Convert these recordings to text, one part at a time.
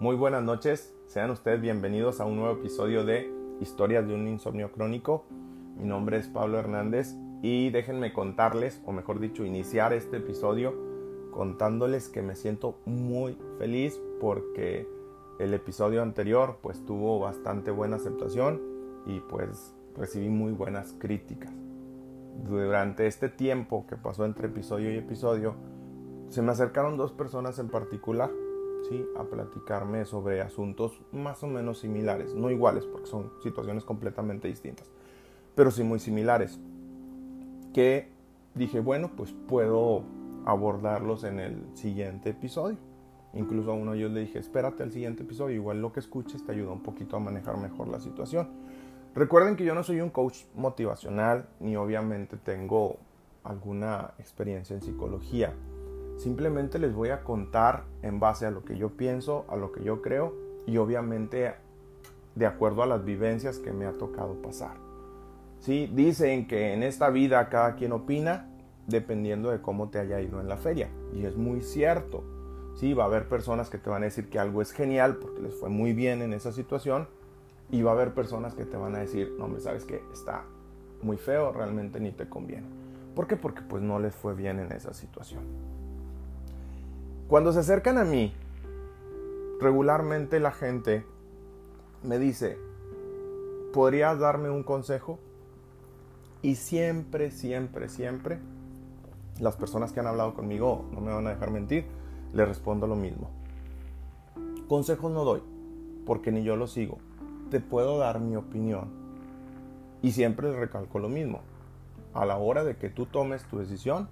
Muy buenas noches, sean ustedes bienvenidos a un nuevo episodio de Historias de un insomnio crónico. Mi nombre es Pablo Hernández y déjenme contarles, o mejor dicho, iniciar este episodio contándoles que me siento muy feliz porque el episodio anterior pues tuvo bastante buena aceptación y pues recibí muy buenas críticas. Durante este tiempo que pasó entre episodio y episodio, se me acercaron dos personas en particular a platicarme sobre asuntos más o menos similares, no iguales porque son situaciones completamente distintas, pero sí muy similares, que dije, bueno, pues puedo abordarlos en el siguiente episodio. Incluso a uno yo le dije, espérate al siguiente episodio, igual lo que escuches te ayuda un poquito a manejar mejor la situación. Recuerden que yo no soy un coach motivacional, ni obviamente tengo alguna experiencia en psicología. Simplemente les voy a contar en base a lo que yo pienso, a lo que yo creo y obviamente de acuerdo a las vivencias que me ha tocado pasar. ¿Sí? Dicen que en esta vida cada quien opina dependiendo de cómo te haya ido en la feria. Y es muy cierto. Sí, va a haber personas que te van a decir que algo es genial porque les fue muy bien en esa situación. Y va a haber personas que te van a decir, no, me sabes que está muy feo, realmente ni te conviene. ¿Por qué? Porque pues no les fue bien en esa situación. Cuando se acercan a mí, regularmente la gente me dice, ¿podrías darme un consejo? Y siempre, siempre, siempre, las personas que han hablado conmigo, no me van a dejar mentir, les respondo lo mismo. Consejos no doy, porque ni yo lo sigo. Te puedo dar mi opinión. Y siempre les recalco lo mismo. A la hora de que tú tomes tu decisión,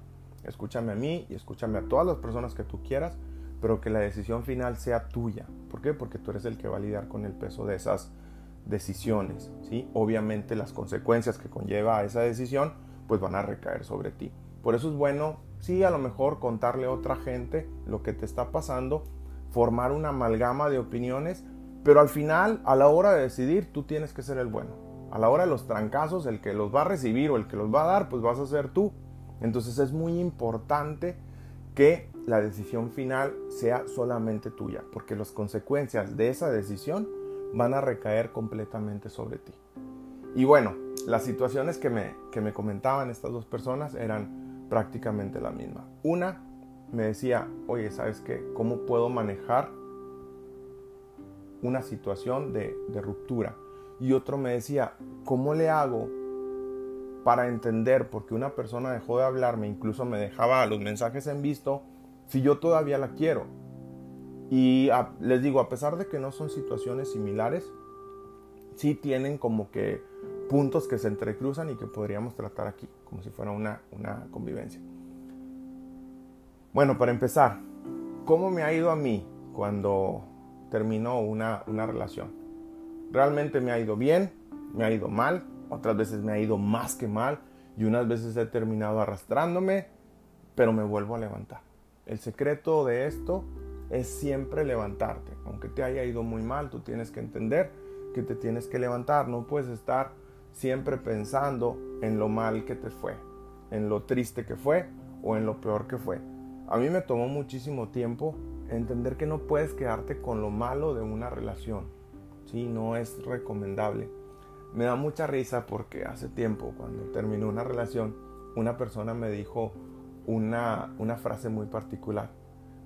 escúchame a mí y escúchame a todas las personas que tú quieras, pero que la decisión final sea tuya. ¿Por qué? Porque tú eres el que va a lidiar con el peso de esas decisiones, ¿sí? Obviamente las consecuencias que conlleva esa decisión pues van a recaer sobre ti. Por eso es bueno, sí, a lo mejor contarle a otra gente lo que te está pasando, formar una amalgama de opiniones, pero al final, a la hora de decidir, tú tienes que ser el bueno. A la hora de los trancazos, el que los va a recibir o el que los va a dar, pues vas a ser tú. Entonces es muy importante que la decisión final sea solamente tuya, porque las consecuencias de esa decisión van a recaer completamente sobre ti. Y bueno, las situaciones que me, que me comentaban estas dos personas eran prácticamente la misma. Una me decía, oye, ¿sabes qué? ¿Cómo puedo manejar una situación de, de ruptura? Y otro me decía, ¿cómo le hago para entender por qué una persona dejó de hablarme, incluso me dejaba los mensajes en visto, si yo todavía la quiero. Y les digo, a pesar de que no son situaciones similares, sí tienen como que puntos que se entrecruzan y que podríamos tratar aquí, como si fuera una, una convivencia. Bueno, para empezar, ¿cómo me ha ido a mí cuando terminó una, una relación? ¿Realmente me ha ido bien? ¿Me ha ido mal? Otras veces me ha ido más que mal y unas veces he terminado arrastrándome, pero me vuelvo a levantar. El secreto de esto es siempre levantarte. Aunque te haya ido muy mal, tú tienes que entender que te tienes que levantar. No puedes estar siempre pensando en lo mal que te fue, en lo triste que fue o en lo peor que fue. A mí me tomó muchísimo tiempo entender que no puedes quedarte con lo malo de una relación. Sí, no es recomendable. Me da mucha risa porque hace tiempo, cuando terminó una relación, una persona me dijo una, una frase muy particular.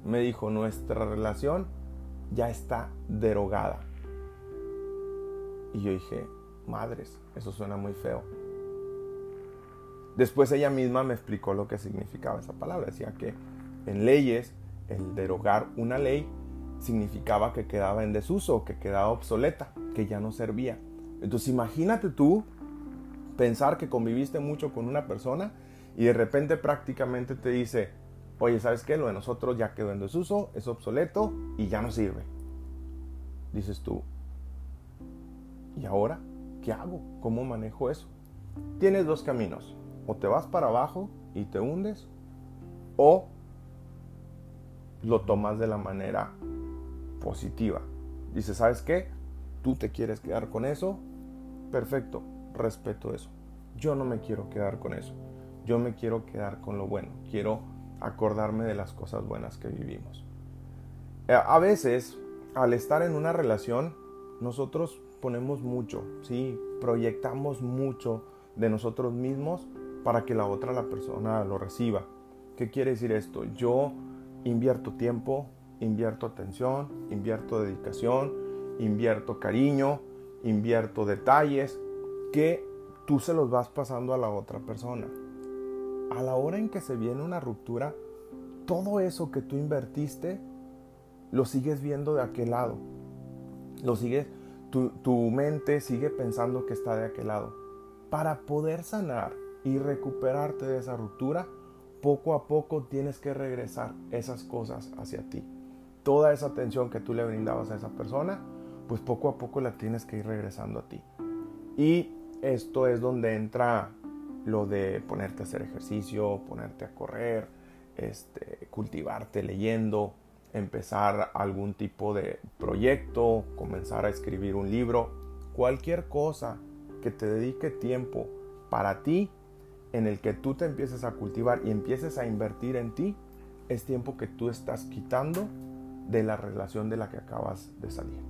Me dijo, nuestra relación ya está derogada. Y yo dije, madres, eso suena muy feo. Después ella misma me explicó lo que significaba esa palabra. Decía que en leyes, el derogar una ley significaba que quedaba en desuso, que quedaba obsoleta, que ya no servía. Entonces imagínate tú pensar que conviviste mucho con una persona y de repente prácticamente te dice, oye, ¿sabes qué? Lo de nosotros ya quedó en desuso, es obsoleto y ya no sirve. Dices tú, ¿y ahora qué hago? ¿Cómo manejo eso? Tienes dos caminos. O te vas para abajo y te hundes, o lo tomas de la manera positiva. Dices, ¿sabes qué? Tú te quieres quedar con eso, perfecto, respeto eso. Yo no me quiero quedar con eso. Yo me quiero quedar con lo bueno. Quiero acordarme de las cosas buenas que vivimos. Eh, a veces al estar en una relación, nosotros ponemos mucho, ¿sí? Proyectamos mucho de nosotros mismos para que la otra la persona lo reciba. ¿Qué quiere decir esto? Yo invierto tiempo, invierto atención, invierto dedicación, invierto cariño, invierto detalles que tú se los vas pasando a la otra persona. A la hora en que se viene una ruptura, todo eso que tú invertiste lo sigues viendo de aquel lado. Lo sigues, tu, tu mente sigue pensando que está de aquel lado. Para poder sanar y recuperarte de esa ruptura, poco a poco tienes que regresar esas cosas hacia ti. Toda esa atención que tú le brindabas a esa persona, pues poco a poco la tienes que ir regresando a ti. Y esto es donde entra lo de ponerte a hacer ejercicio, ponerte a correr, este, cultivarte leyendo, empezar algún tipo de proyecto, comenzar a escribir un libro, cualquier cosa que te dedique tiempo para ti, en el que tú te empieces a cultivar y empieces a invertir en ti, es tiempo que tú estás quitando de la relación de la que acabas de salir.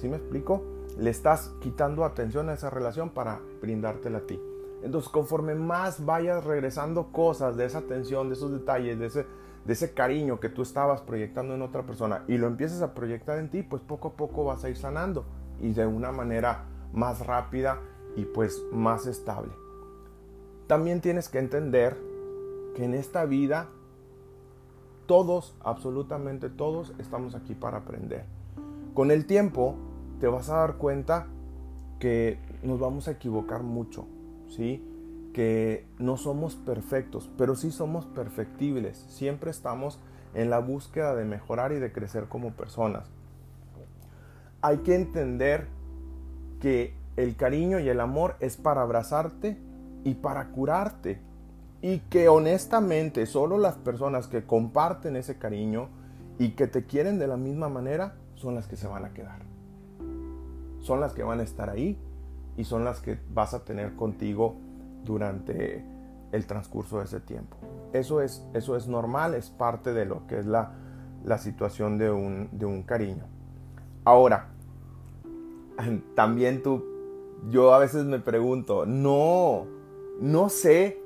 ¿Sí me explico? Le estás quitando atención a esa relación para brindártela a ti. Entonces, conforme más vayas regresando cosas de esa atención, de esos detalles, de ese, de ese cariño que tú estabas proyectando en otra persona y lo empieces a proyectar en ti, pues poco a poco vas a ir sanando y de una manera más rápida y pues más estable. También tienes que entender que en esta vida todos, absolutamente todos, estamos aquí para aprender. Con el tiempo te vas a dar cuenta que nos vamos a equivocar mucho, ¿sí? Que no somos perfectos, pero sí somos perfectibles. Siempre estamos en la búsqueda de mejorar y de crecer como personas. Hay que entender que el cariño y el amor es para abrazarte y para curarte. Y que honestamente solo las personas que comparten ese cariño y que te quieren de la misma manera son las que se van a quedar. Son las que van a estar ahí y son las que vas a tener contigo durante el transcurso de ese tiempo. Eso es, eso es normal, es parte de lo que es la, la situación de un, de un cariño. Ahora, también tú, yo a veces me pregunto, no, no sé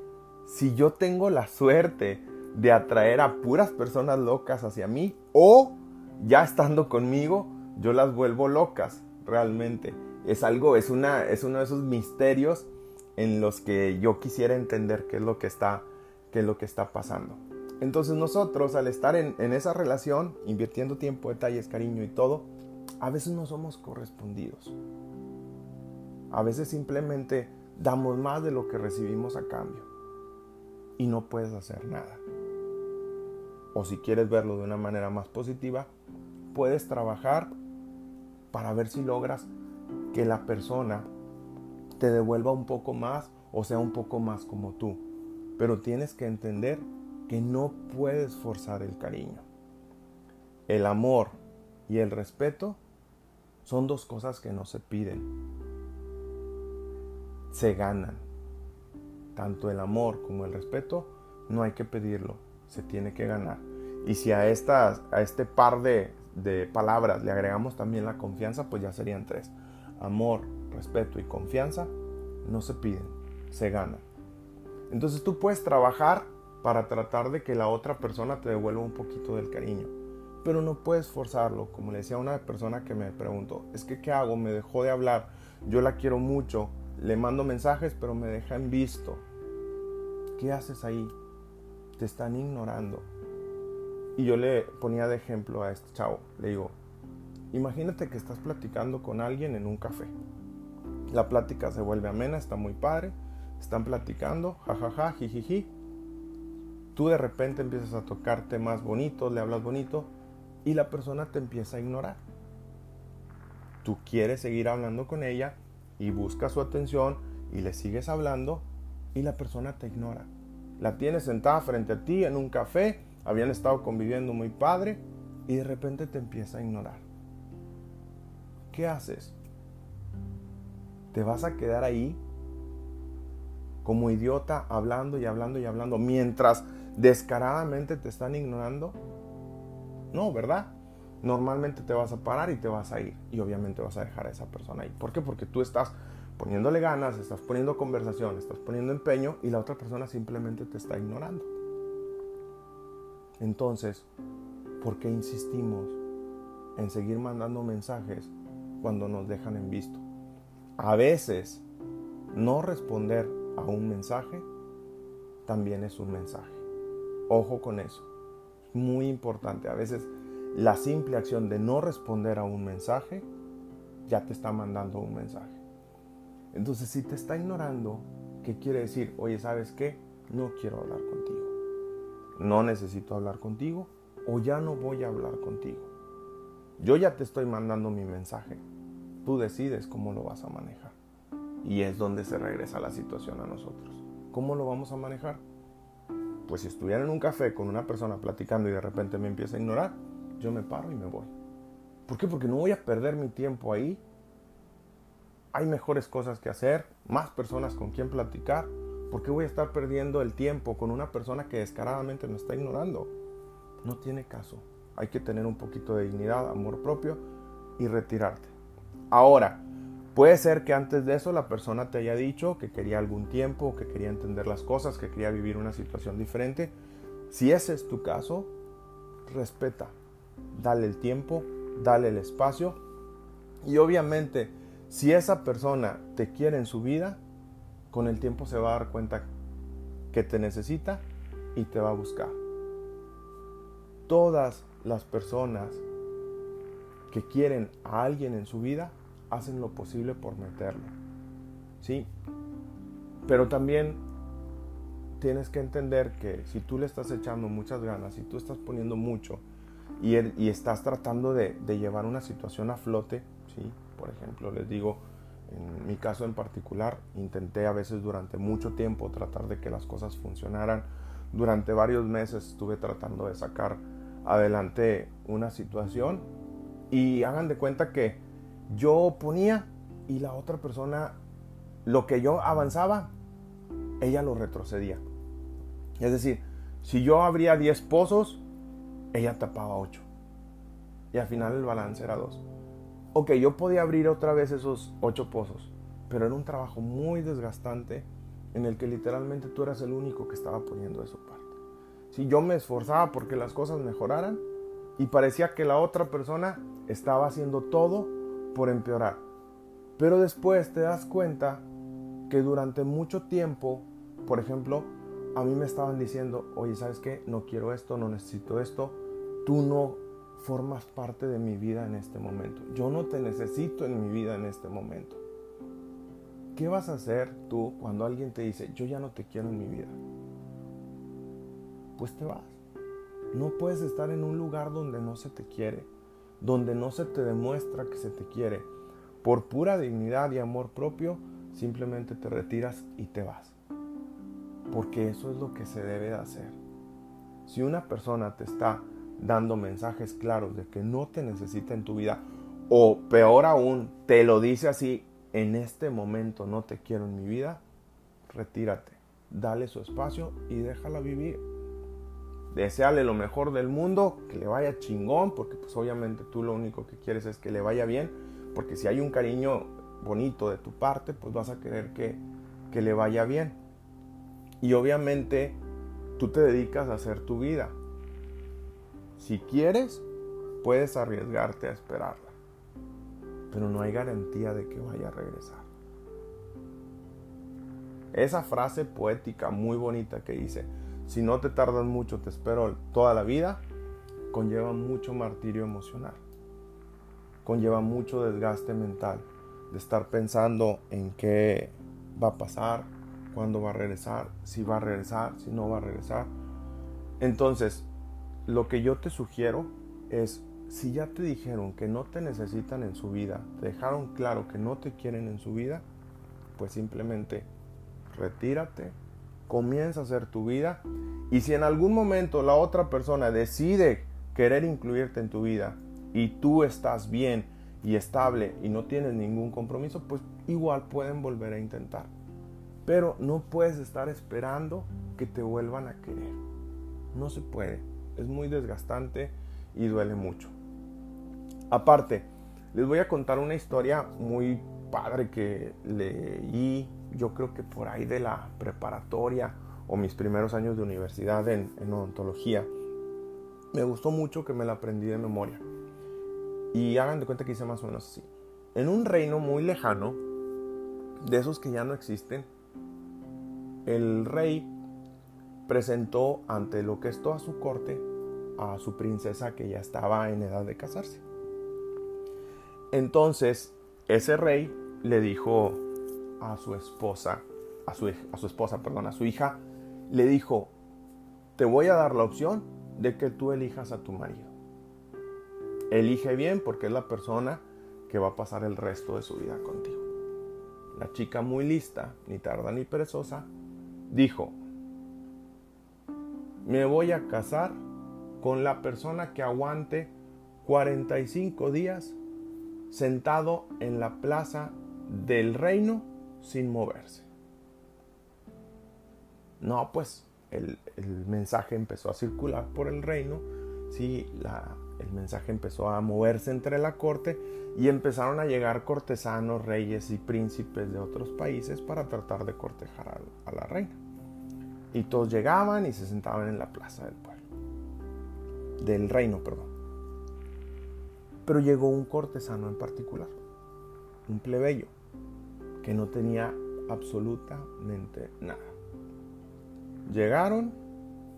si yo tengo la suerte de atraer a puras personas locas hacia mí o ya estando conmigo yo las vuelvo locas realmente. Es algo, es, una, es uno de esos misterios en los que yo quisiera entender qué es lo que está, qué es lo que está pasando. Entonces nosotros al estar en, en esa relación, invirtiendo tiempo, detalles, cariño y todo, a veces no somos correspondidos. A veces simplemente damos más de lo que recibimos a cambio y no puedes hacer nada. O si quieres verlo de una manera más positiva, puedes trabajar para ver si logras que la persona te devuelva un poco más o sea un poco más como tú. Pero tienes que entender que no puedes forzar el cariño. El amor y el respeto son dos cosas que no se piden, se ganan. Tanto el amor como el respeto no hay que pedirlo, se tiene que ganar. Y si a, estas, a este par de, de palabras le agregamos también la confianza, pues ya serían tres. Amor, respeto y confianza no se piden, se ganan. Entonces tú puedes trabajar para tratar de que la otra persona te devuelva un poquito del cariño, pero no puedes forzarlo. Como le decía una persona que me preguntó, es que ¿qué hago? Me dejó de hablar, yo la quiero mucho, le mando mensajes, pero me dejan visto. ¿Qué haces ahí? Te están ignorando. Y yo le ponía de ejemplo a este chavo. Le digo, imagínate que estás platicando con alguien en un café. La plática se vuelve amena, está muy padre. Están platicando, jajaja, jijiji. Tú de repente empiezas a tocar temas bonitos, le hablas bonito y la persona te empieza a ignorar. Tú quieres seguir hablando con ella y buscas su atención y le sigues hablando y la persona te ignora. La tienes sentada frente a ti en un café, habían estado conviviendo muy padre y de repente te empieza a ignorar. ¿Qué haces? ¿Te vas a quedar ahí como idiota hablando y hablando y hablando mientras descaradamente te están ignorando? No, ¿verdad? normalmente te vas a parar y te vas a ir. Y obviamente vas a dejar a esa persona ahí. ¿Por qué? Porque tú estás poniéndole ganas, estás poniendo conversación, estás poniendo empeño y la otra persona simplemente te está ignorando. Entonces, ¿por qué insistimos en seguir mandando mensajes cuando nos dejan en visto? A veces, no responder a un mensaje también es un mensaje. Ojo con eso. Muy importante. A veces la simple acción de no responder a un mensaje ya te está mandando un mensaje. Entonces, si te está ignorando, ¿qué quiere decir? Oye, ¿sabes qué? No quiero hablar contigo. No necesito hablar contigo o ya no voy a hablar contigo. Yo ya te estoy mandando mi mensaje. Tú decides cómo lo vas a manejar. Y es donde se regresa la situación a nosotros. ¿Cómo lo vamos a manejar? Pues si estuviera en un café con una persona platicando y de repente me empieza a ignorar, yo me paro y me voy. ¿Por qué? Porque no voy a perder mi tiempo ahí hay mejores cosas que hacer, más personas con quien platicar. ¿Por qué voy a estar perdiendo el tiempo con una persona que descaradamente me está ignorando? No tiene caso. Hay que tener un poquito de dignidad, amor propio y retirarte. Ahora, puede ser que antes de eso la persona te haya dicho que quería algún tiempo, que quería entender las cosas, que quería vivir una situación diferente. Si ese es tu caso, respeta, dale el tiempo, dale el espacio y obviamente si esa persona te quiere en su vida, con el tiempo se va a dar cuenta que te necesita y te va a buscar. Todas las personas que quieren a alguien en su vida hacen lo posible por meterlo. ¿Sí? Pero también tienes que entender que si tú le estás echando muchas ganas, si tú estás poniendo mucho y, estás tratando de, de llevar una situación a flote, ¿sí? Por ejemplo, les digo, en mi caso en particular, intenté a veces durante mucho tiempo tratar de que las cosas funcionaran. Durante varios meses estuve tratando de sacar adelante una situación y hagan de cuenta que yo ponía y la otra persona, lo que yo avanzaba, ella lo retrocedía. Es decir, si yo abría 10 pozos, ella tapaba 8. Y al final el balance era 2 ok, yo podía abrir otra vez esos ocho pozos, pero era un trabajo muy desgastante en el que literalmente tú eras el único que estaba poniendo eso parte. Si yo me esforzaba porque las cosas mejoraran y parecía que la otra persona estaba haciendo todo por empeorar. Pero después te das cuenta que durante mucho tiempo, por ejemplo, a mí me estaban diciendo, oye, ¿sabes qué? No quiero esto, no necesito esto, tú no formas parte de mi vida en este momento. Yo no te necesito en mi vida en este momento. ¿Qué vas a hacer tú cuando alguien te dice, yo ya no te quiero en mi vida? Pues te vas. No puedes estar en un lugar donde no se te quiere, donde no se te demuestra que se te quiere. Por pura dignidad y amor propio, simplemente te retiras y te vas. Porque eso es lo que se debe de hacer. Si una persona te está dando mensajes claros de que no te necesita en tu vida o peor aún, te lo dice así, en este momento no te quiero en mi vida, retírate, dale su espacio y déjala vivir. Deseale lo mejor del mundo, que le vaya chingón, porque pues obviamente tú lo único que quieres es que le vaya bien, porque si hay un cariño bonito de tu parte, pues vas a querer que, que le vaya bien. Y obviamente tú te dedicas a hacer tu vida, si quieres, puedes arriesgarte a esperarla, pero no hay garantía de que vaya a regresar. Esa frase poética muy bonita que dice, si no te tardas mucho, te espero toda la vida, conlleva mucho martirio emocional, conlleva mucho desgaste mental de estar pensando en qué va a pasar, cuándo va a regresar, si va a regresar, si no va a regresar. Entonces, lo que yo te sugiero es, si ya te dijeron que no te necesitan en su vida, te dejaron claro que no te quieren en su vida, pues simplemente retírate, comienza a hacer tu vida y si en algún momento la otra persona decide querer incluirte en tu vida y tú estás bien y estable y no tienes ningún compromiso, pues igual pueden volver a intentar. Pero no puedes estar esperando que te vuelvan a querer. No se puede es muy desgastante y duele mucho. Aparte, les voy a contar una historia muy padre que leí, yo creo que por ahí de la preparatoria o mis primeros años de universidad en, en odontología. Me gustó mucho que me la aprendí de memoria. Y hagan de cuenta que hice más o menos así. En un reino muy lejano, de esos que ya no existen, el rey presentó ante lo que es toda su corte a su princesa que ya estaba en edad de casarse. Entonces, ese rey le dijo a su esposa, a su, a su esposa, perdón, a su hija, le dijo, te voy a dar la opción de que tú elijas a tu marido. Elige bien porque es la persona que va a pasar el resto de su vida contigo. La chica muy lista, ni tarda ni perezosa, dijo, me voy a casar con la persona que aguante 45 días sentado en la plaza del reino sin moverse. No, pues el, mensaje empezó a circular por el reino, sí, el mensaje empezó a moverse entre la corte y empezaron a llegar cortesanos, reyes y príncipes de otros países para tratar de cortejar a, a la reina. Y todos llegaban y se sentaban en la plaza del pueblo, del reino, perdón. Pero llegó un cortesano en particular, un plebeyo, que no tenía absolutamente nada. Llegaron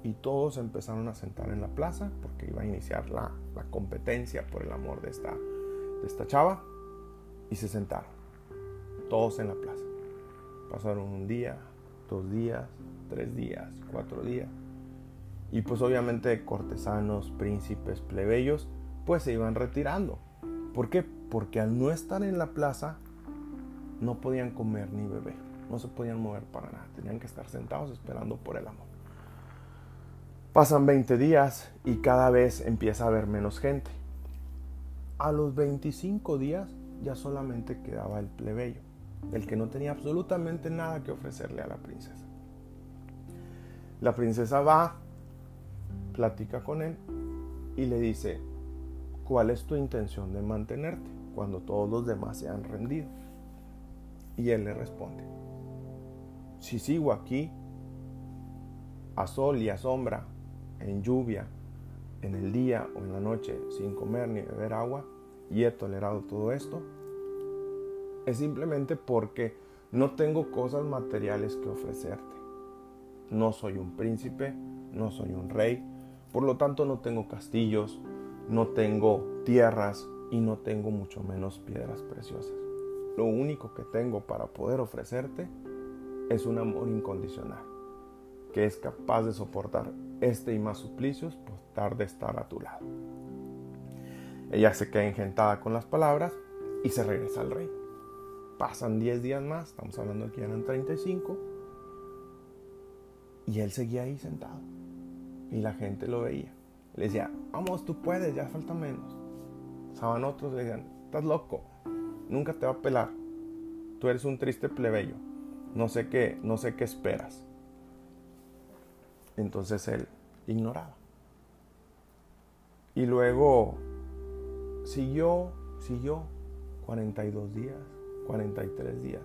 y todos empezaron a sentar en la plaza porque iba a iniciar la, competencia por el amor de esta, de esta chava y se sentaron, todos en la plaza. Pasaron un día, dos días, tres días, cuatro días. Y pues obviamente cortesanos, príncipes, plebeyos, pues se iban retirando. ¿Por qué? Porque al no estar en la plaza, no podían comer ni beber, no se podían mover para nada, tenían que estar sentados esperando por el amor. Pasan 20 días y cada vez empieza a haber menos gente. A los 25 días ya solamente quedaba el plebeyo, el que no tenía absolutamente nada que ofrecerle a la princesa. La princesa va, platica con él y le dice, ¿cuál es tu intención de mantenerte cuando todos los demás se han rendido? Y él le responde, si sigo aquí, a sol y a sombra, en lluvia, en el día o en la noche, sin comer ni beber agua, y he tolerado todo esto, es simplemente porque no tengo cosas materiales que ofrecerte. No soy un príncipe, no soy un rey, por lo tanto no tengo castillos, no tengo tierras y no tengo mucho menos piedras preciosas. Lo único que tengo para poder ofrecerte es un amor incondicional, que es capaz de soportar este y más suplicios por estar de estar a tu lado. Ella se queda engentada con las palabras y se regresa al rey. Pasan 10 días más, estamos hablando que eran 35, y él seguía ahí sentado. Y la gente lo veía. Le decía, vamos, tú puedes, ya falta menos. Estaban otros, le decían, estás loco, nunca te va a pelar. Tú eres un triste plebeyo. No sé qué, no sé qué esperas. Entonces él ignoraba. Y luego siguió, siguió 42 días, 43 días.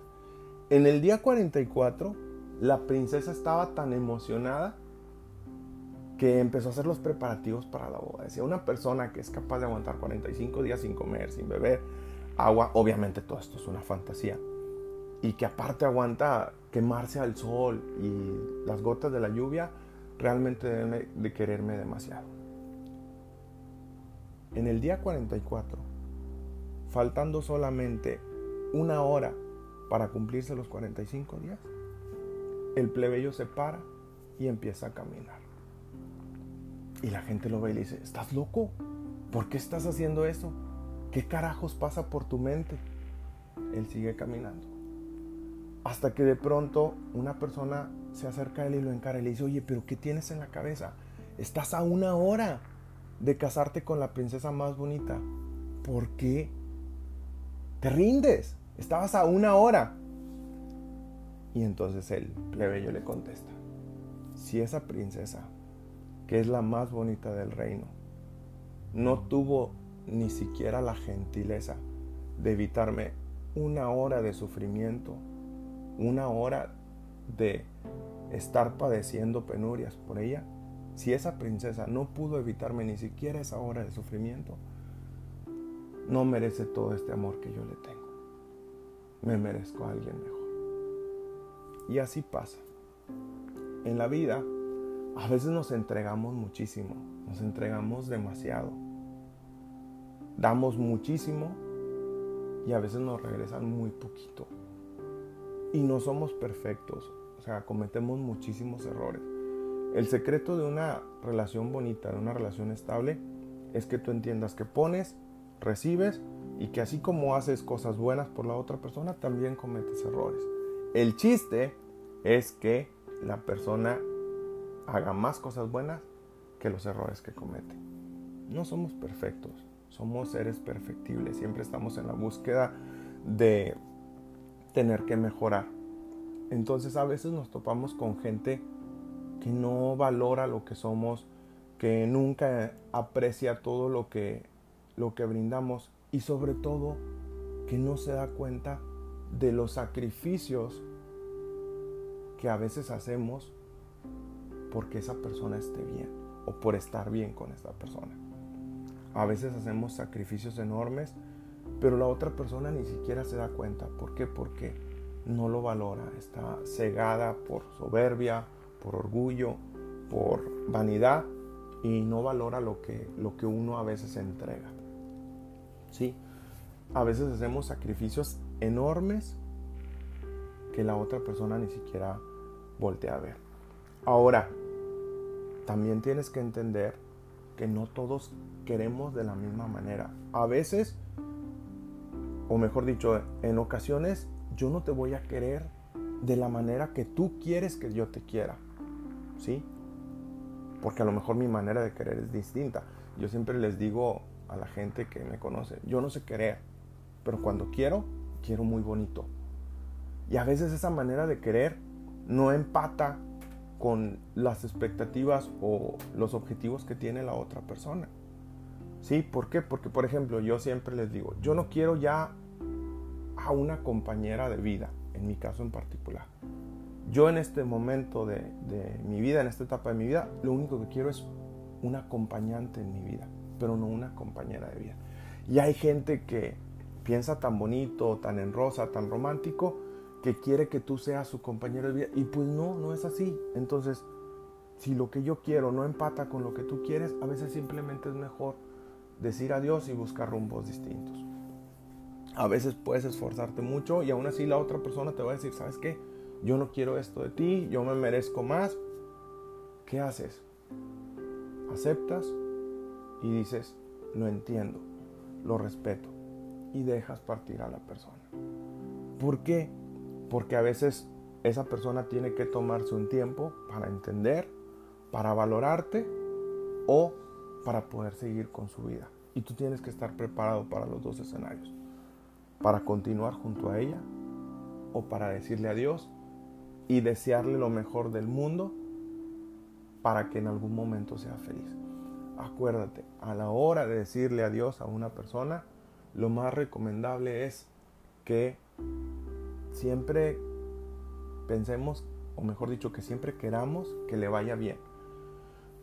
En el día 44, la princesa estaba tan emocionada que empezó a hacer los preparativos para la boda. Decía, una persona que es capaz de aguantar 45 días sin comer, sin beber, agua, obviamente todo esto es una fantasía, y que aparte aguanta quemarse al sol y las gotas de la lluvia, realmente debe de quererme demasiado. En el día 44, faltando solamente una hora para cumplirse los 45 días, el plebeyo se para y empieza a caminar. Y la gente lo ve y le dice, ¿estás loco? ¿Por qué estás haciendo eso? ¿Qué carajos pasa por tu mente? Él sigue caminando. Hasta que de pronto una persona se acerca a él y lo encara y le dice, oye, pero ¿qué tienes en la cabeza? Estás a una hora de casarte con la princesa más bonita. ¿Por qué? Te rindes. Estabas a una hora. Y entonces el plebeyo le contesta, si esa princesa, que es la más bonita del reino, no tuvo ni siquiera la gentileza de evitarme una hora de sufrimiento, una hora de estar padeciendo penurias por ella, si esa princesa no pudo evitarme ni siquiera esa hora de sufrimiento, no merece todo este amor que yo le tengo. Me merezco a alguien mejor. Y así pasa. En la vida, a veces nos entregamos muchísimo, nos entregamos demasiado. Damos muchísimo y a veces nos regresan muy poquito. Y no somos perfectos, o sea, cometemos muchísimos errores. El secreto de una relación bonita, de una relación estable, es que tú entiendas que pones, recibes y que así como haces cosas buenas por la otra persona, también cometes errores. El chiste es que la persona haga más cosas buenas que los errores que comete. No somos perfectos, somos seres perfectibles, siempre estamos en la búsqueda de tener que mejorar. Entonces a veces nos topamos con gente que no valora lo que somos, que nunca aprecia todo lo que, lo que brindamos y sobre todo que no se da cuenta de los sacrificios que a veces hacemos porque esa persona esté bien o por estar bien con esta persona. A veces hacemos sacrificios enormes, pero la otra persona ni siquiera se da cuenta. ¿Por qué? Porque no lo valora, está cegada por soberbia, por orgullo, por vanidad y no valora lo que, lo que uno a veces entrega. ¿Sí? A veces hacemos sacrificios enormes que la otra persona ni siquiera voltea a ver. Ahora, también tienes que entender que no todos queremos de la misma manera. A veces, o mejor dicho, en ocasiones yo no te voy a querer de la manera que tú quieres que yo te quiera. ¿Sí? Porque a lo mejor mi manera de querer es distinta. Yo siempre les digo a la gente que me conoce, yo no sé querer, pero cuando quiero, quiero muy bonito. Y a veces esa manera de querer no empata con las expectativas o los objetivos que tiene la otra persona. ¿Sí? ¿Por qué? Porque, por ejemplo, yo siempre les digo, yo no quiero ya a una compañera de vida, en mi caso en particular. Yo en este momento de, mi vida, en esta etapa de mi vida, lo único que quiero es un acompañante en mi vida, pero no una compañera de vida. Y hay gente que piensa tan bonito, tan en rosa, tan romántico, que quiere que tú seas su compañero de vida. Y pues no, no es así. Entonces, si lo que yo quiero no empata con lo que tú quieres, a veces simplemente es mejor decir adiós y buscar rumbos distintos. A veces puedes esforzarte mucho y aún así la otra persona te va a decir, ¿sabes qué? Yo no quiero esto de ti, yo me merezco más. ¿Qué haces? Aceptas y dices, lo entiendo, lo respeto y dejas partir a la persona. ¿Por qué? porque a veces esa persona tiene que tomarse un tiempo para entender, para valorarte o para poder seguir con su vida. Y tú tienes que estar preparado para los dos escenarios. Para continuar junto a ella o para decirle adiós y desearle lo mejor del mundo para que en algún momento sea feliz. Acuérdate, a la hora de decirle adiós a una persona, lo más recomendable es que siempre pensemos, o mejor dicho, que siempre queramos que le vaya bien.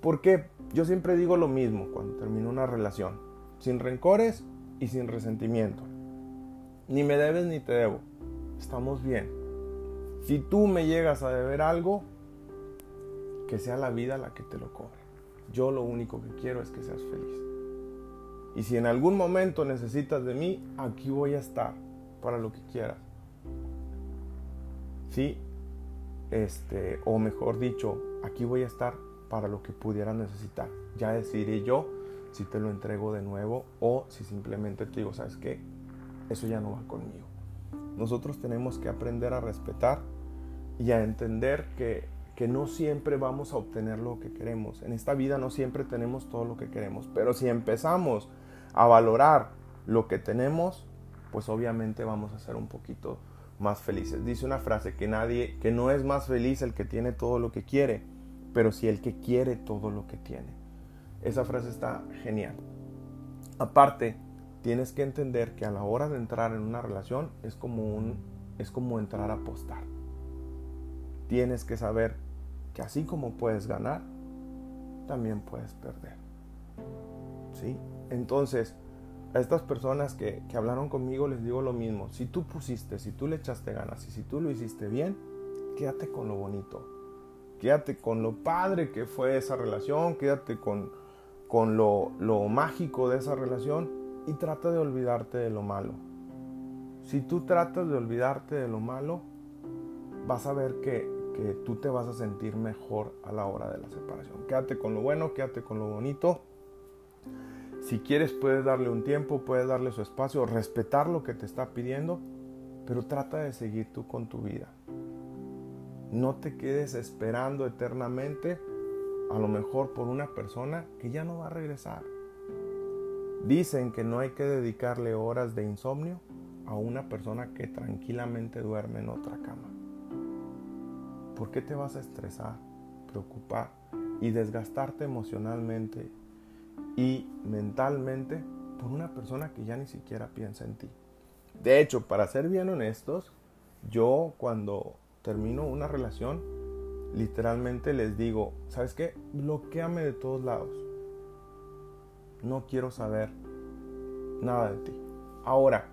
Porque yo siempre digo lo mismo cuando termino una relación, sin rencores y sin resentimiento. Ni me debes ni te debo. Estamos bien. Si tú me llegas a deber algo, que sea la vida la que te lo cobre. Yo lo único que quiero es que seas feliz. Y si en algún momento necesitas de mí, aquí voy a estar para lo que quieras. Sí, este, o mejor dicho, aquí voy a estar para lo que pudiera necesitar. Ya decidiré yo si te lo entrego de nuevo o si simplemente te digo, ¿sabes qué? Eso ya no va conmigo. Nosotros tenemos que aprender a respetar y a entender que, que no siempre vamos a obtener lo que queremos. En esta vida no siempre tenemos todo lo que queremos, pero si empezamos a valorar lo que tenemos, pues obviamente vamos a ser un poquito más felices. Dice una frase que nadie, que no es más feliz el que tiene todo lo que quiere, pero sí el que quiere todo lo que tiene. Esa frase está genial. Aparte, tienes que entender que a la hora de entrar en una relación es como un es como entrar a apostar. Tienes que saber que así como puedes ganar, también puedes perder. ¿Sí? Entonces, a estas personas que, que, hablaron conmigo les digo lo mismo. Si tú pusiste, si tú le echaste ganas y si tú lo hiciste bien, quédate con lo bonito. Quédate con lo padre que fue esa relación, quédate con, con lo, lo mágico de esa relación y trata de olvidarte de lo malo. Si tú tratas de olvidarte de lo malo, vas a ver que, que tú te vas a sentir mejor a la hora de la separación. Quédate con lo bueno, quédate con lo bonito. Si quieres puedes darle un tiempo, puedes darle su espacio, respetar lo que te está pidiendo, pero trata de seguir tú con tu vida. No te quedes esperando eternamente, a lo mejor por una persona que ya no va a regresar. Dicen que no hay que dedicarle horas de insomnio a una persona que tranquilamente duerme en otra cama. ¿Por qué te vas a estresar, preocupar y desgastarte emocionalmente y mentalmente por una persona que ya ni siquiera piensa en ti? De hecho, para ser bien honestos, yo cuando termino una relación, literalmente les digo, ¿sabes qué? Bloqueame de todos lados no quiero saber nada de ti. Ahora,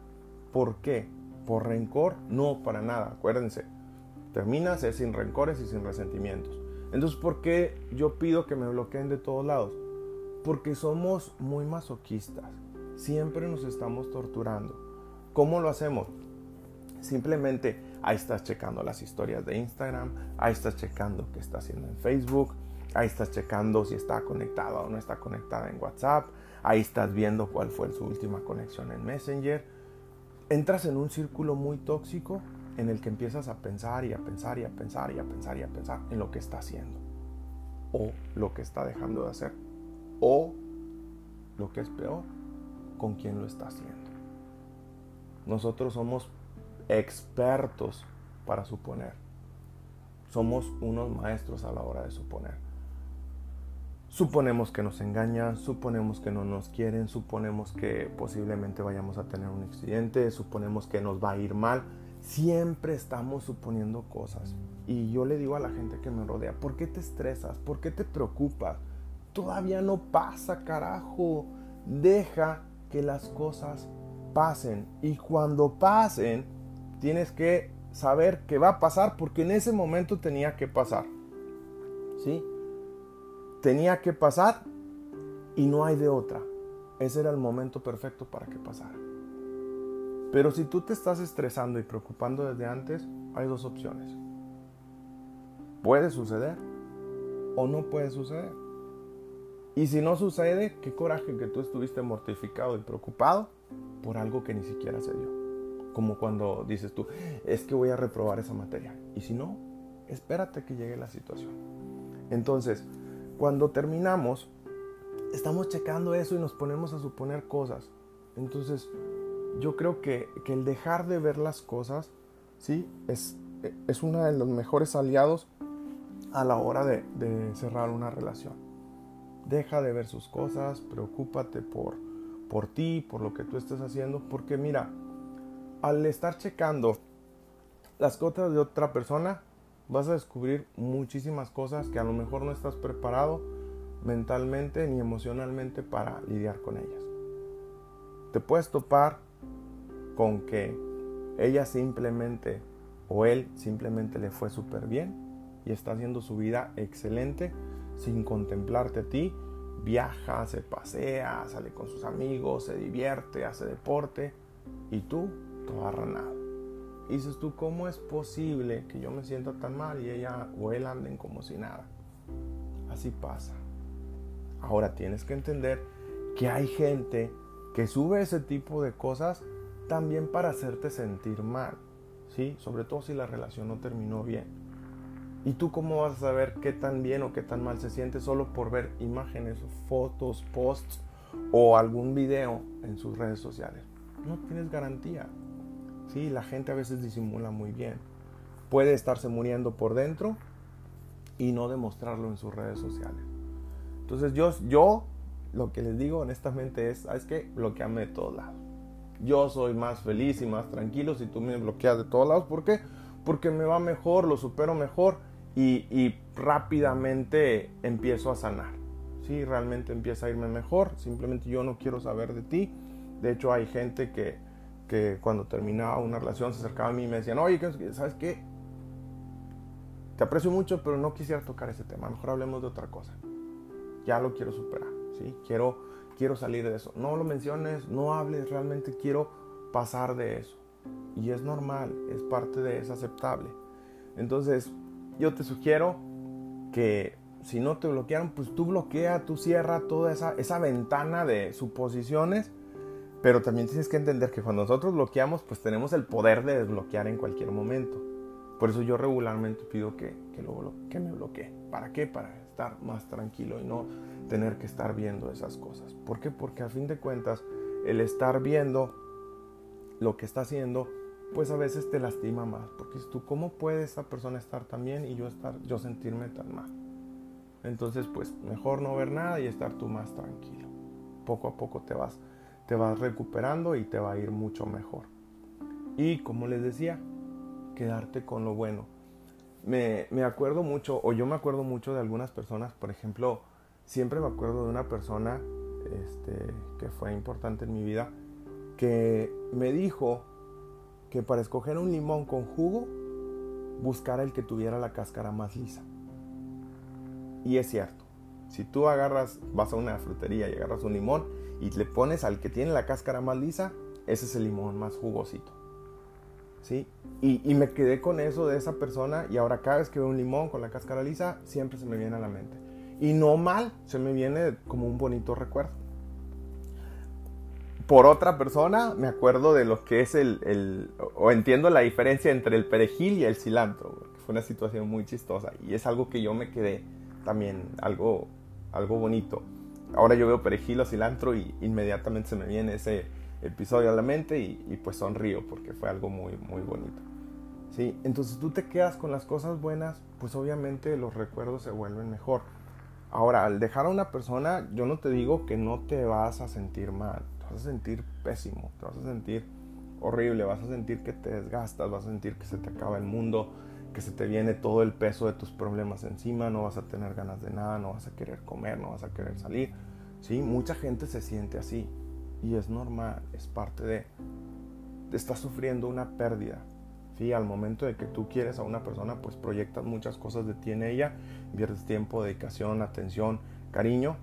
¿por qué? ¿Por rencor? No, para nada, acuérdense. Terminas sin rencores y sin resentimientos. Entonces, ¿por qué yo pido que me bloqueen de todos lados? Porque somos muy masoquistas. Siempre nos estamos torturando. ¿Cómo lo hacemos? Simplemente ahí estás checando las historias de Instagram, ahí estás checando qué está haciendo en Facebook, Ahí estás checando si está conectada o no está conectada en WhatsApp. Ahí estás viendo cuál fue su última conexión en Messenger. Entras en un círculo muy tóxico en el que empiezas a pensar y a pensar y a pensar y a pensar y a pensar en lo que está haciendo. O lo que está dejando de hacer. O lo que es peor, con quién lo está haciendo. Nosotros somos expertos para suponer. Somos unos maestros a la hora de suponer. Suponemos que nos engañan, suponemos que no nos quieren, suponemos que posiblemente vayamos a tener un accidente, suponemos que nos va a ir mal. Siempre estamos suponiendo cosas. Y yo le digo a la gente que me rodea, ¿por qué te estresas? ¿Por qué te preocupas? Todavía no pasa, carajo. Deja que las cosas pasen. Y cuando pasen, tienes que saber que va a pasar porque en ese momento tenía que pasar. ¿Sí? tenía que pasar y no hay de otra. Ese era el momento perfecto para que pasara. Pero si tú te estás estresando y preocupando desde antes, hay dos opciones. Puede suceder o no puede suceder. Y si no sucede, qué coraje que tú estuviste mortificado y preocupado por algo que ni siquiera se dio. Como cuando dices tú, es que voy a reprobar esa materia. Y si no, espérate que llegue la situación. Entonces, cuando terminamos, estamos checando eso y nos ponemos a suponer cosas. Entonces, yo creo que, el dejar de ver las cosas, ¿sí? Es, es uno de los mejores aliados a la hora de, de, cerrar una relación. Deja de ver sus cosas, preocúpate por, por ti, por lo que tú estés haciendo, porque mira, al estar checando las cosas de otra persona, vas a descubrir muchísimas cosas que a lo mejor no estás preparado mentalmente ni emocionalmente para lidiar con ellas. Te puedes topar con que ella simplemente o él simplemente le fue súper bien y está haciendo su vida excelente sin contemplarte a ti. Viaja, se pasea, sale con sus amigos, se divierte, hace deporte y tú, toda ranada. Y dices tú, ¿cómo es posible que yo me sienta tan mal y ella o él anden como si nada? Así pasa. Ahora tienes que entender que hay gente que sube ese tipo de cosas también para hacerte sentir mal, ¿sí? Sobre todo si la relación no terminó bien. ¿Y tú cómo vas a saber qué tan bien o qué tan mal se siente solo por ver imágenes, fotos, posts o algún video en sus redes sociales? No tienes garantía. Sí, la gente a veces disimula muy bien. Puede estarse muriendo por dentro y no demostrarlo en sus redes sociales. Entonces yo, yo lo que les digo honestamente es, ¿sabes qué? Bloqueame de todos lados. Yo soy más feliz y más tranquilo si tú me bloqueas de todos lados. ¿Por qué? Porque me va mejor, lo supero mejor y, rápidamente empiezo a sanar. Sí, realmente empieza a irme mejor. Simplemente yo no quiero saber de ti. De hecho, hay gente que, que cuando terminaba una relación se acercaba a mí y me decían, oye, ¿sabes qué? Te aprecio mucho, pero no quisiera tocar ese tema. Mejor hablemos de otra cosa. Ya lo quiero superar. ¿sí? Quiero, quiero salir de eso. No lo menciones, no hables. Realmente quiero pasar de eso. Y es normal, es parte de, es aceptable. Entonces, yo te sugiero que si no te bloquearon, pues tú bloquea, tú cierra toda esa, esa ventana de suposiciones. Pero también tienes que entender que cuando nosotros bloqueamos, pues tenemos el poder de desbloquear en cualquier momento. Por eso yo regularmente pido que, que, lo, que me bloquee. ¿Para qué? Para estar más tranquilo y no tener que estar viendo esas cosas. ¿Por qué? Porque a fin de cuentas, el estar viendo lo que está haciendo, pues a veces te lastima más. Porque tú, ¿cómo puede esa persona estar tan bien y yo, estar, yo sentirme tan mal? Entonces, pues mejor no ver nada y estar tú más tranquilo. Poco a poco te vas, te vas recuperando y te va a ir mucho mejor. Y como les decía, quedarte con lo bueno. Me, me, acuerdo mucho, o yo me acuerdo mucho de algunas personas, por ejemplo, siempre me acuerdo de una persona este, que fue importante en mi vida, que me dijo que para escoger un limón con jugo, buscara el que tuviera la cáscara más lisa. Y es cierto, si tú agarras, vas a una frutería y agarras un limón y le pones al que tiene la cáscara más lisa, ese es el limón más jugosito. ¿sí? Y, me quedé con eso de esa persona y ahora cada vez que veo un limón con la cáscara lisa, siempre se me viene a la mente. Y no mal, se me viene como un bonito recuerdo. Por otra persona, me acuerdo de lo que es el, o entiendo la diferencia entre el perejil y el cilantro, fue una situación muy chistosa y es algo que yo me quedé también, algo, algo bonito. Ahora yo veo perejil o cilantro y inmediatamente se me viene ese, episodio a la mente y, pues sonrío porque fue algo muy, muy bonito. ¿sí? Entonces tú te quedas con las cosas buenas, pues obviamente los recuerdos se vuelven mejor. Ahora, al dejar a una persona, yo no te digo que no te vas a sentir mal, vas a sentir pésimo, te vas a sentir horrible, vas a sentir que te desgastas, vas a sentir que se te acaba el mundo, que se te viene todo el peso de tus problemas encima, no vas a tener ganas de nada, no vas a querer comer, no vas a querer salir. ¿sí? Mucha gente se siente así. Y es normal, es parte de... Estás sufriendo una pérdida. ¿sí? Al momento de que tú quieres a una persona, pues proyectas muchas cosas de ti en ella, pierdes tiempo, dedicación, atención, cariño.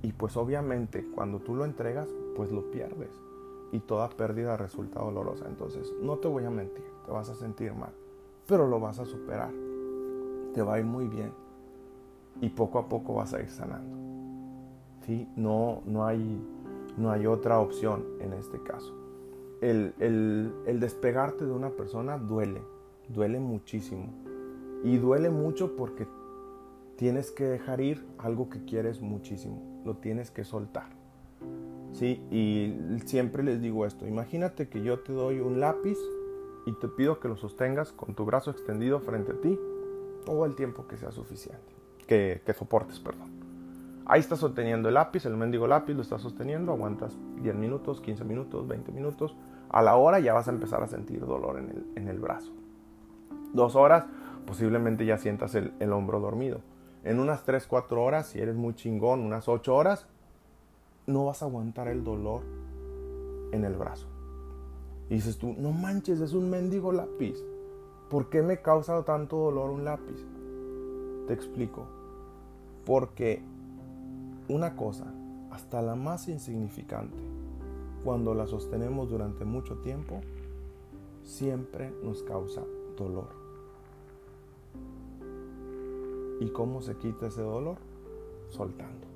Y pues obviamente cuando tú lo entregas, pues lo pierdes. Y toda pérdida resulta dolorosa. Entonces, no te voy a mentir, te vas a sentir mal. Pero lo vas a superar. Te va a ir muy bien. Y poco a poco vas a ir sanando. ¿Sí? No, no hay no hay otra opción en este caso. El, despegarte de una persona duele, duele muchísimo. Y duele mucho porque tienes que dejar ir algo que quieres muchísimo, lo tienes que soltar. ¿Sí? Y siempre les digo esto, imagínate que yo te doy un lápiz y te pido que lo sostengas con tu brazo extendido frente a ti todo el tiempo que sea suficiente, que, que soportes, perdón. Ahí estás sosteniendo el lápiz, el mendigo lápiz lo estás sosteniendo, aguantas 10 minutos, 15 minutos, 20 minutos. A la hora ya vas a empezar a sentir dolor en el, en el brazo. Dos horas, posiblemente ya sientas el, el hombro dormido. En unas 3, 4 horas, si eres muy chingón, unas 8 horas, no vas a aguantar el dolor en el brazo. Y dices tú, no manches, es un mendigo lápiz. ¿Por qué me causa tanto dolor un lápiz? Te explico. Porque una cosa, hasta la más insignificante, cuando la sostenemos durante mucho tiempo, siempre nos causa dolor. ¿Y cómo se quita ese dolor? Soltando.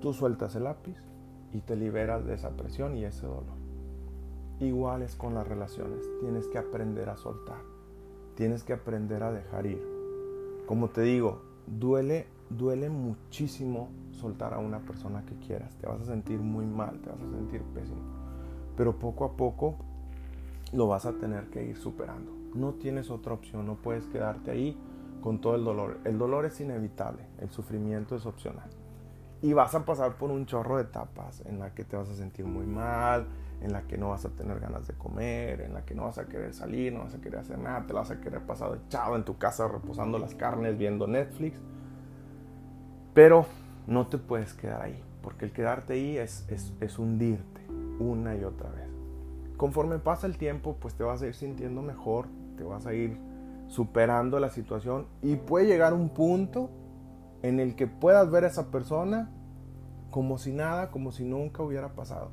Tú sueltas el lápiz y te liberas de esa presión y ese dolor. Igual es con las relaciones. Tienes que aprender a soltar. Tienes que aprender a dejar ir. Como te digo, duele duele muchísimo soltar a una persona que quieras. Te vas a sentir muy mal, te vas a sentir pésimo. Pero poco a poco lo vas a tener que ir superando. No tienes otra opción, no puedes quedarte ahí con todo el dolor. El dolor es inevitable, el sufrimiento es opcional. Y vas a pasar por un chorro de etapas en la que te vas a sentir muy mal, en la que no vas a tener ganas de comer, en la que no vas a querer salir, no vas a querer hacer nada, te la vas a querer pasar echado en tu casa reposando las carnes, viendo Netflix. Pero no te puedes quedar ahí, porque el quedarte ahí es, es, es hundirte una y otra vez. Conforme pasa el tiempo, pues te vas a ir sintiendo mejor, te vas a ir superando la situación y puede llegar un punto en el que puedas ver a esa persona como si nada, como si nunca hubiera pasado.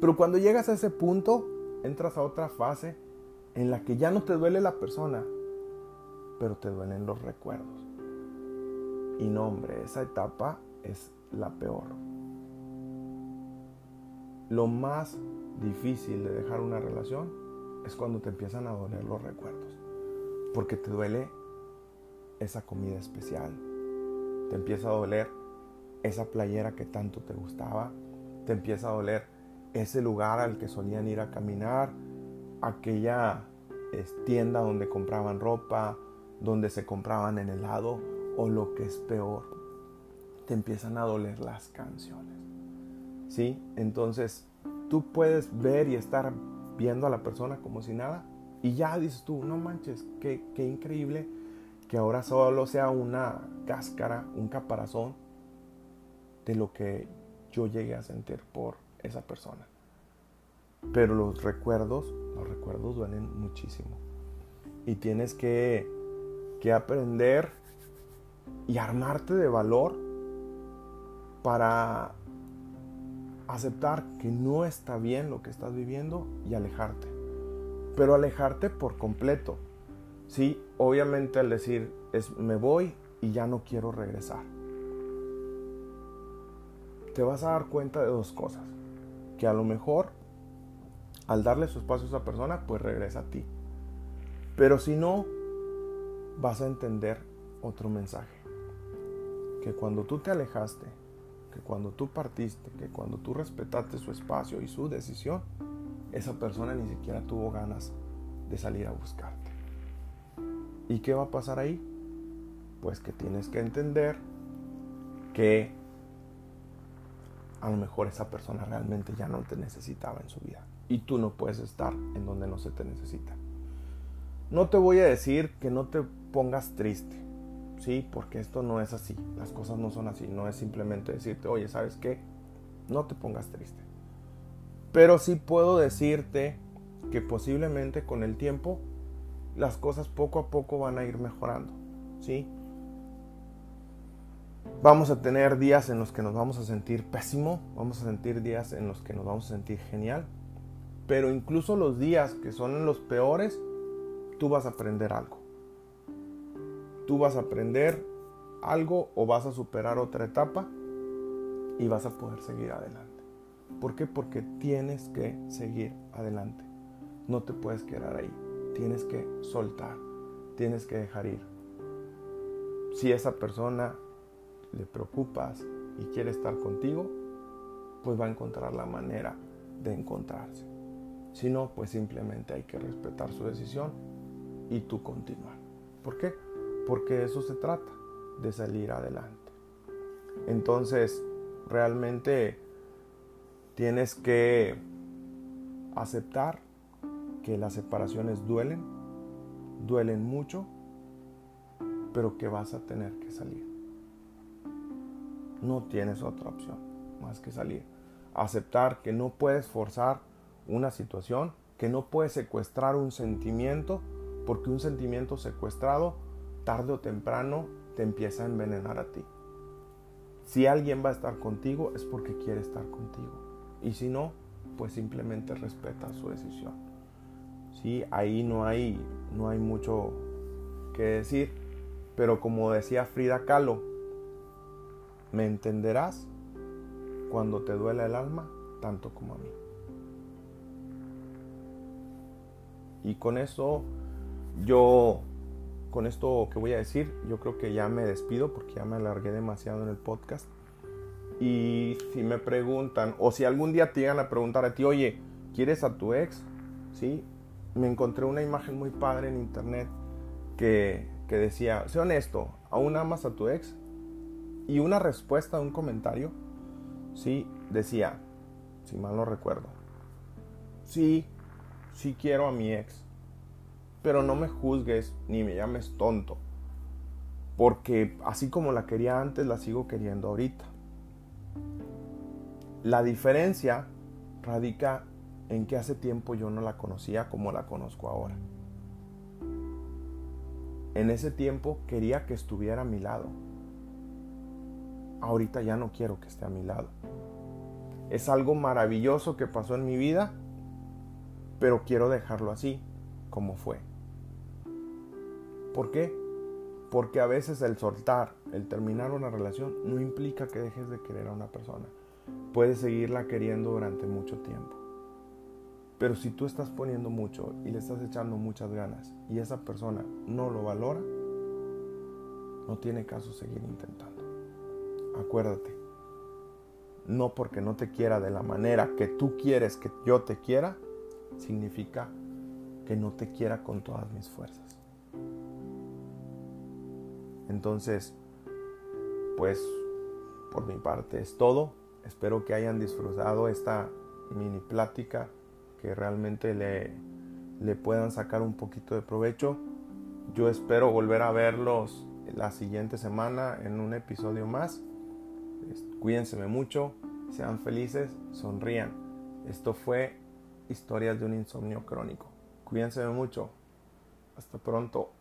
Pero cuando llegas a ese punto, entras a otra fase en la que ya no te duele la persona, pero te duelen los recuerdos. Y no, hombre, esa etapa es la peor. Lo más difícil de dejar una relación es cuando te empiezan a doler los recuerdos. Porque te duele esa comida especial. Te empieza a doler esa playera que tanto te gustaba. Te empieza a doler ese lugar al que solían ir a caminar. Aquella tienda donde compraban ropa, donde se compraban en helado o lo que es peor, te empiezan a doler las canciones. ¿Sí? Entonces, tú puedes ver y estar viendo a la persona como si nada y ya dices tú, no manches, qué, qué increíble que ahora solo sea una cáscara, un caparazón de lo que yo llegué a sentir por esa persona. Pero los recuerdos, los recuerdos duelen muchísimo. Y tienes que, que aprender y armarte de valor para aceptar que no está bien lo que estás viviendo y alejarte. Pero alejarte por completo. Sí, obviamente al decir es me voy y ya no quiero regresar. Te vas a dar cuenta de dos cosas. Que a lo mejor al darle su espacio a esa persona, pues regresa a ti. Pero si no, vas a entender otro mensaje. Que cuando tú te alejaste, que cuando tú partiste, que cuando tú respetaste su espacio y su decisión, esa persona ni siquiera tuvo ganas de salir a buscarte. ¿Y qué va a pasar ahí? Pues que tienes que entender que a lo mejor esa persona realmente ya no te necesitaba en su vida y tú no puedes estar en donde no se te necesita. No te voy a decir que no te pongas triste, ¿sí? Porque esto no es así, las cosas no son así, no es simplemente decirte, oye, ¿sabes qué? No te pongas triste. Pero sí puedo decirte que posiblemente con el tiempo las cosas poco a poco van a ir mejorando, ¿sí? Vamos a tener días en los que nos vamos a sentir pésimo, vamos a sentir días en los que nos vamos a sentir genial, pero incluso los días que son los peores, tú vas a aprender algo. Tú vas a aprender algo o vas a superar otra etapa y vas a poder seguir adelante. ¿Por qué? Porque tienes que seguir adelante. No te puedes quedar ahí. Tienes que soltar. Tienes que dejar ir. Si esa persona le preocupas y quiere estar contigo, pues va a encontrar la manera de encontrarse. Si no, pues simplemente hay que respetar su decisión y tú continuar. ¿Por qué? Porque eso se trata, de salir adelante. Entonces, realmente tienes que aceptar que las separaciones duelen, duelen mucho, pero que vas a tener que salir. No tienes otra opción más que salir. Aceptar que no puedes forzar una situación, que no puedes secuestrar un sentimiento, porque un sentimiento secuestrado, tarde o temprano, te empieza a envenenar a ti. Si alguien va a estar contigo es porque quiere estar contigo. Y si no, pues simplemente respeta su decisión. Sí, ahí no hay, no hay mucho que decir. Pero como decía Frida Kahlo, me entenderás cuando te duele el alma tanto como a mí. Y con eso yo, con esto que voy a decir, yo creo que ya me despido porque ya me alargué demasiado en el podcast. Y si me preguntan, o si algún día te llegan a preguntar a ti, oye, ¿quieres a tu ex? Sí, me encontré una imagen muy padre en internet que, que decía, sé honesto, ¿aún amas a tu ex? Y una respuesta a un comentario, sí, decía, si mal no recuerdo, sí, sí quiero a mi ex, pero no me juzgues ni me llames tonto, porque así como la quería antes, la sigo queriendo ahorita. La diferencia radica en que hace tiempo yo no la conocía como la conozco ahora. En ese tiempo quería que estuviera a mi lado. Ahorita ya no quiero que esté a mi lado. Es algo maravilloso que pasó en mi vida, pero quiero dejarlo así, como fue. ¿Por qué? Porque a veces el soltar, el terminar una relación, no implica que dejes de querer a una persona. Puedes seguirla queriendo durante mucho tiempo. Pero si tú estás poniendo mucho y le estás echando muchas ganas y esa persona no lo valora, no tiene caso seguir intentando. Acuérdate, no porque no te quiera de la manera que tú quieres que yo te quiera, significa que no te quiera con todas mis fuerzas. Entonces, pues por mi parte es todo. Espero que hayan disfrutado esta mini plática que realmente le, le puedan sacar un poquito de provecho. Yo espero volver a verlos la siguiente semana en un episodio más. Cuídense mucho, sean felices, sonrían. Esto fue Historias de un insomnio crónico. Cuídense mucho. Hasta pronto.